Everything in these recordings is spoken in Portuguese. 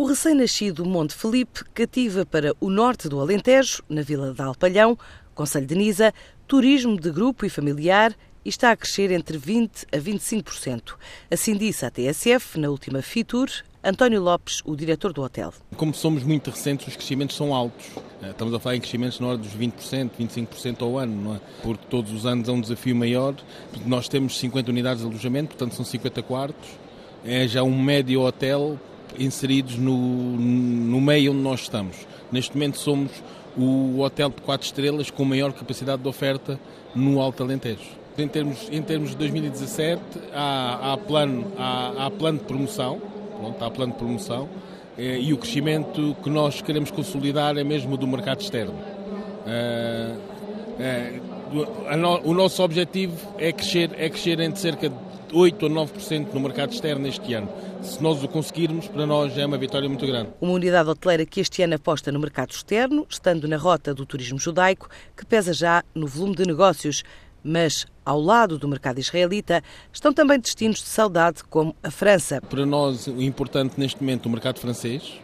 O recém-nascido Monte Felipe cativa para o norte do Alentejo, na vila de Alpalhão, Conselho de Nisa, turismo de grupo e familiar e está a crescer entre 20% a 25%. Assim disse a TSF na última FITUR, António Lopes, o diretor do hotel. Como somos muito recentes, os crescimentos são altos. Eh, estamos a falar em crescimentos na hora dos 20%, 25% ao ano, não é? Porque todos os anos é um desafio maior. Nós temos 50 unidades de alojamento, portanto são 50 quartos. É já um médio hotel inseridos no, no meio onde nós estamos. Neste momento somos o hotel de 4 estrelas com maior capacidade de oferta no Alto Alentejo. Em termos, em termos de 2017, há, há plano, há, há plano de promoção, pronto, há plano de promoção, eh, e o crescimento que nós queremos consolidar é mesmo do mercado externo. Eh, eh, o nosso objetivo é crescer, é crescer entre cerca de 8 ou 9% no mercado externo este ano. Se nós o conseguirmos, para nós é uma vitória muito grande. Uma unidade hoteleira que este ano aposta no mercado externo, estando na rota do turismo judaico, que pesa já no volume de negócios mas, ao lado do mercado israelita, estão também destinos de saudade, como a França. Para nós, o importante neste momento o mercado francês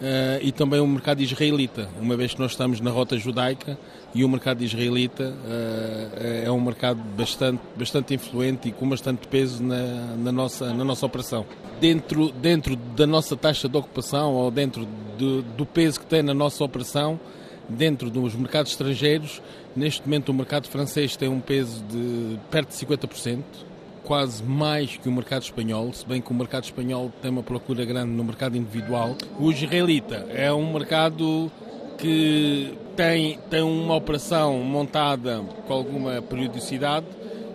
uh, e também o mercado israelita, uma vez que nós estamos na rota judaica e o mercado israelita uh, é um mercado bastante, bastante influente e com bastante peso na, na, nossa, na nossa operação. Dentro, dentro da nossa taxa de ocupação ou dentro do, do peso que tem na nossa operação, dentro dos mercados estrangeiros, neste momento o mercado francês tem um peso de perto de 50%, quase mais que o mercado espanhol, se bem que o mercado espanhol tem uma procura grande no mercado individual. O israelita é um mercado que tem, tem uma operação montada com alguma periodicidade,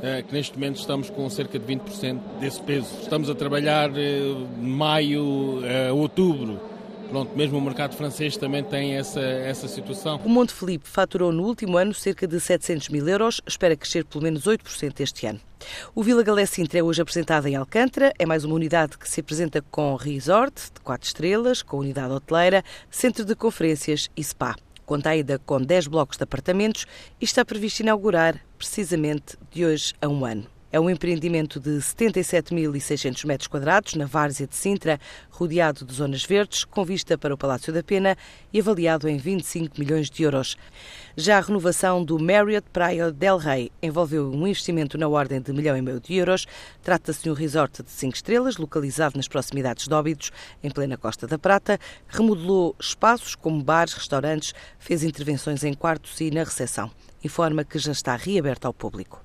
eh, que neste momento estamos com cerca de 20% desse peso. Estamos a trabalhar eh, maio a outubro Pronto, mesmo o mercado francês também tem essa, essa situação. O Monte Felipe faturou no último ano cerca de 700 mil euros, espera crescer pelo menos 8% este ano. O Vila Galé Sintra é hoje apresentado em Alcântara, é mais uma unidade que se apresenta com resort de 4 estrelas, com unidade hoteleira, centro de conferências e spa. Conta ainda com 10 blocos de apartamentos e está previsto inaugurar precisamente de hoje a um ano. É um empreendimento de 77.600 metros quadrados, na Várzea de Sintra, rodeado de zonas verdes, com vista para o Palácio da Pena e avaliado em 25 milhões de euros. Já a renovação do Marriott Praia del Rey envolveu um investimento na ordem de milhão e meio de euros. Trata-se de um resort de 5 estrelas, localizado nas proximidades de Óbidos, em plena Costa da Prata. Remodelou espaços como bares, restaurantes, fez intervenções em quartos e na recepção. Informa que já está reaberto ao público.